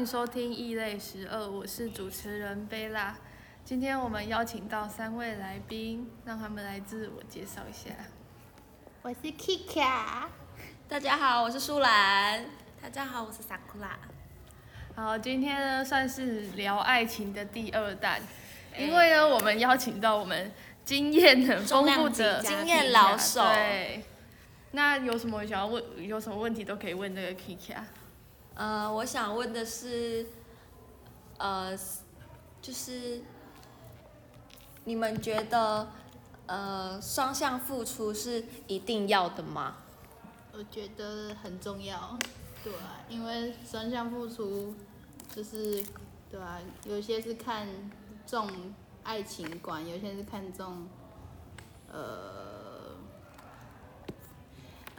迎收听异类十二，我是主持人贝拉。今天我们邀请到三位来宾，让他们来自我介绍一下。我是 Kika，大家好，我是舒兰。大家好，我是 Sakura。好，今天呢算是聊爱情的第二弹，因为呢我们邀请到我们经验很丰富的经验老手。对，那有什么想要问，有什么问题都可以问这个 Kika。呃，我想问的是，呃，就是你们觉得，呃，双向付出是一定要的吗？我觉得很重要，对，因为双向付出就是，对啊，有些是看重爱情观，有些是看重，呃，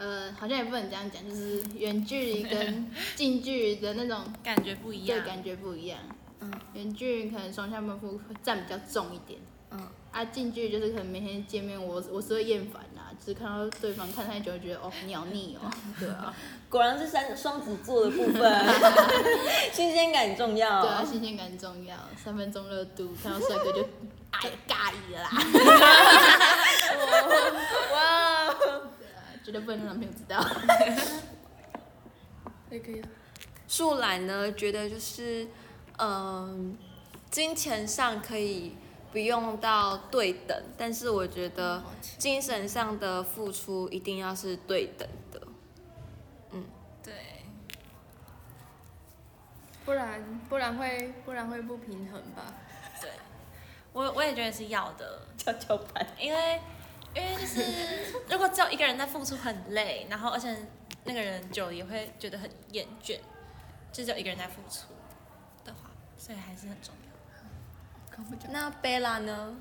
呃，好像也不能这样讲，就是远距离跟近距离的那种 感觉不一样。对感觉不一样。嗯，远距离可能双向奔赴会占比较重一点。嗯，啊，近距离就是可能每天见面，我我是会厌烦啦，只是看到对方看太久，会觉得哦鸟腻哦，对啊，果然是三双子座的部分，新鲜感重要。对啊，新鲜感重要，三分钟热度，看到帅哥就哎尬意了啦，哇，绝对不能让男朋友知道。也可以。树懒呢，觉得就是，嗯、金钱上可以不用到对等，但是我觉得精神上的付出一定要是对等的。嗯对，不然不然会不然会不平衡吧？对，我我也觉得是要的，跷跷板。因为因为就是如果只有一个人在付出很累，然后而且那个人久了也会觉得很厌倦，就只有一个人在付出的话，所以还是很重要。那贝拉呢？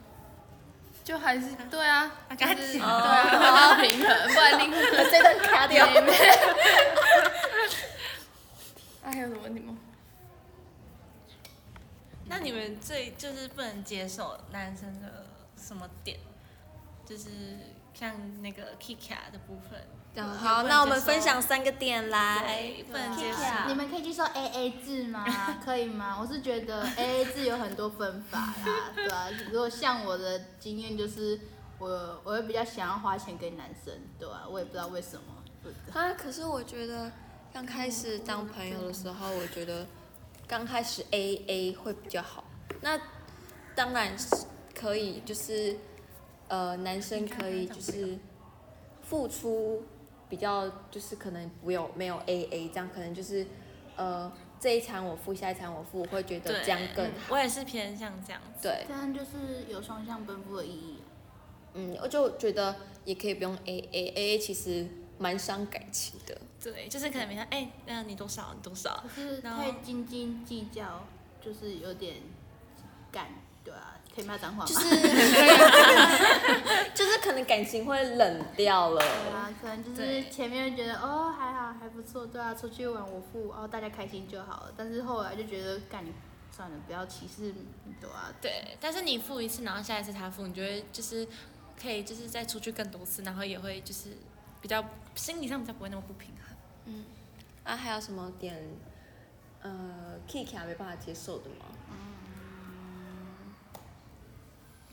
就还是对啊，啊就是赶紧对啊，要平衡，不然另这段卡掉。那还有什么问题吗？那你们最就是不能接受男生的什么点？就是像那个 Kika 的部分，好，那我们分享三个点来对。不能接受。你们可以接受 A A 制吗？可以吗？我是觉得 A A 制有很多分法啦，对吧、如果像我的经验就是，我我会比较想要花钱给男生，对吧、我也不知道为什么。啊，可是我觉得刚开始当朋友的时候，我觉得刚开始 A A 会比较好。那当然是可以，就是呃，男生可以就是付出比较，就是可能不有没有 A A 这样，可能就是呃这一餐我付，下一餐我付，我会觉得这样更好。我也是偏向这样子。对，这样就是有双向奔赴的意义、啊。嗯，我就觉得也可以不用 A A A A，其实蛮伤感情的。对，就是可能每天哎，那、你多少？你多少可？是然后太斤斤计较，就是有点干，对啊，可以骂脏话吗？就是 就是可能感情会冷掉了。对啊，可能就是前面觉得哦还好还不错，对啊，出去玩我付，哦大家开心就好了。但是后来就觉得干你算了，不要歧视，对啊，对，但是你付一次，然后下一次他付，你就会就是可以就是再出去更多次，然后也会就是比较心理上比较不会那么不平衡。嗯啊，还有什么点，呃，Kiki 没办法接受的吗？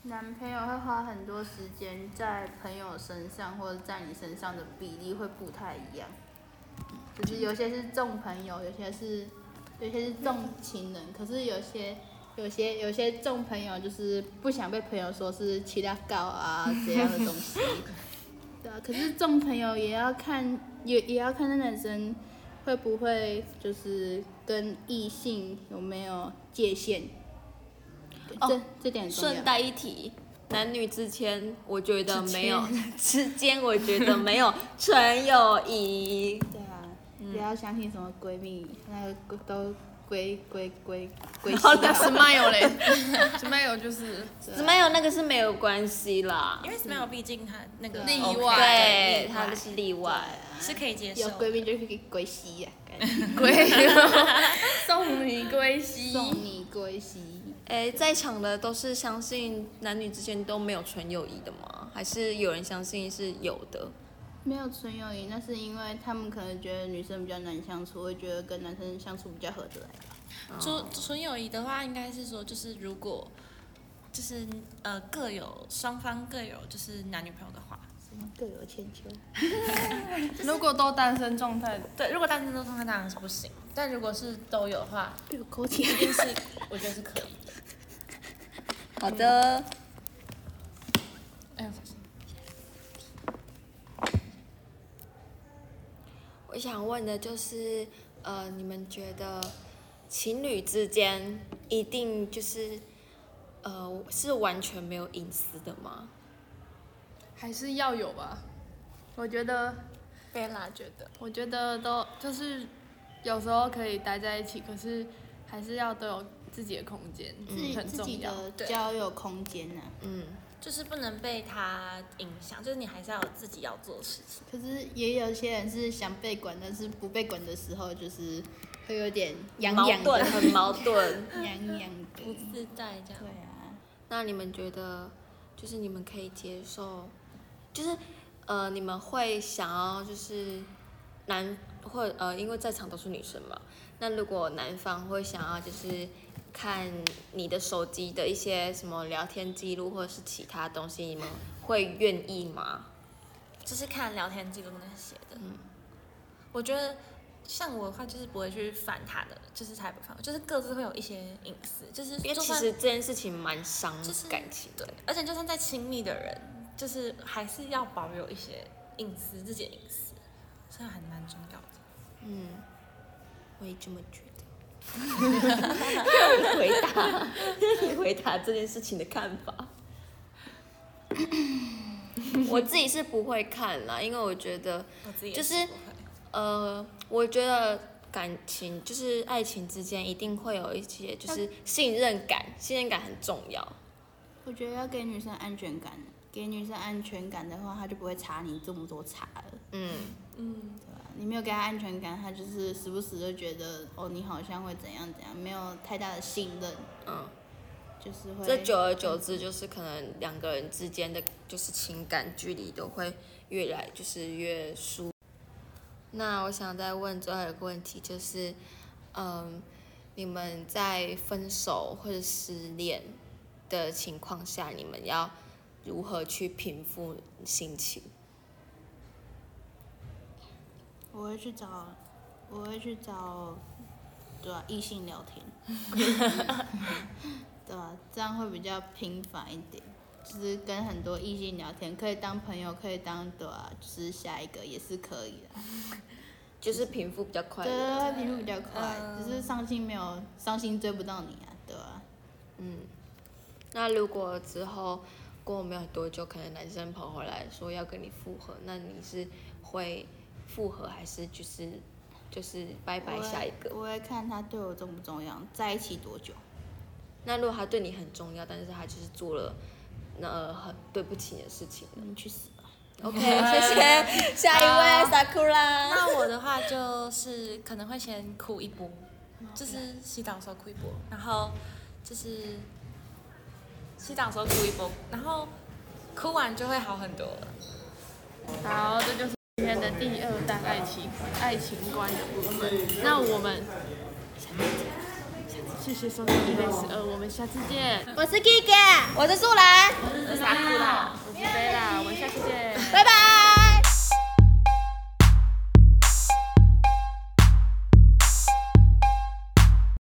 男朋友会花很多时间在朋友身上或者在你身上的比例会不太一样，就是有些是重朋友，有些是有些是重情人，可是有些有些有些重朋友就是不想被朋友说是其他高啊这样的东西，对啊，可是重朋友也要看也也要看那男生会不会就是跟异性有没有界限。哦这这点很重要顺带一提，男女之间我觉得没有之间，我觉得没有纯友谊。对啊，不要相信什么闺蜜，那个都归归归归好西啊。smile 嘞，smile 就是 smile 那个是没有关系啦因。为 Smile 毕竟他那个例外对，例他是例外。是可以接受有。闺蜜就可以归西呀、啊，归送你归西。送你归西。哎，在场的都是相信男女之间都没有纯友谊的吗？还是有人相信是有的？没有纯友谊，那是因为他们可能觉得女生比较难相处，会觉得跟男生相处比较合得来吧。纯纯友谊的话，应该是说就是如果就是呃各有双方各有就是男女朋友的话，什么各有千秋。如果都单身状态，对，如果单身都状态当然是不行，但如果是都有的话，被我勾起一定是我觉得是可以的。好的，我想问的就是，呃，你们觉得情侣之间一定就是，呃，是完全没有隐私的吗？还是要有吧。我觉得，贝拉觉得我觉得都就是有时候可以待在一起，可是还是要都有自己的空间，自己很自己重要。的交友空间呢、嗯，就是不能被他影响，就是你还是要有自己要做的事情。可是也有些人是想被管，但是不被管的时候，就是会有点痒矛痒的，盾，很矛盾。痒痒不。自在这样对。啊，那你们觉得，就是你们可以接受，就是呃，你们会想要就是男或呃，因为在场都是女生嘛，那如果男方会想要就是看你的手机的一些什么聊天记录或者是其他东西，你们会愿意吗？就是看聊天记录那些的。嗯我觉得像我的话，就是不会去烦他的，就是他也不翻，就是各自会有一些隐私，就是因为其实这件事情蛮伤感情的。对，而且就算再亲密的人，就是还是要保有一些隐私，自己的隐私，所以还蛮重要的。嗯，我也这么觉得。你回答，你回答这件事情的看法。我自己是不会看啦，因为我觉得，就是呃，我觉得感情就是爱情之间一定会有一些就是信任感，信任感很重要。我觉得要给女生安全感，给女生安全感的话，她就不会查你这么多查了，嗯，嗯？你没有给他安全感，他就是时不时就觉得哦，你好像会怎样怎样，没有太大的信任，嗯，就是会。这久而久之，就是可能两个人之间的就是情感距离都会越来就是越疏。那我想再问最后一个问题，就是，嗯，你们在分手或者失恋的情况下，你们要如何去平复心情？我会去找，我会去找，对啊、异性聊天，对啊、这样会比较频繁一点。就是跟很多异性聊天，可以当朋友，可以当对啊，就是下一个也是可以的。就是平复比较快对对乐。对，平复比较快，嗯只是伤心没有伤心追不到你啊，对吧、嗯，那如果之后过没有多久，可能男生跑回来说要跟你复合，那你是会复合还是就是就是拜拜下一个？我会看他对我重不重要，在一起多久。那如果他对你很重要，但是他就是做了那很对不起你的事情呢你去死吧！？OK，谢谢。下一位 Sakura。那我的话就是可能会先哭一波，就是洗澡的时候哭一波，然后就是洗澡的时候哭一波，然后哭完就会好很多了。好，这就是今天的第二代爱情爱情观的部分。那我们下次谢谢收听 EVS 二，我们下次见。我是 Kiki，我是素兰，我是傻酷啦，我是贝了，我们下次见，拜拜。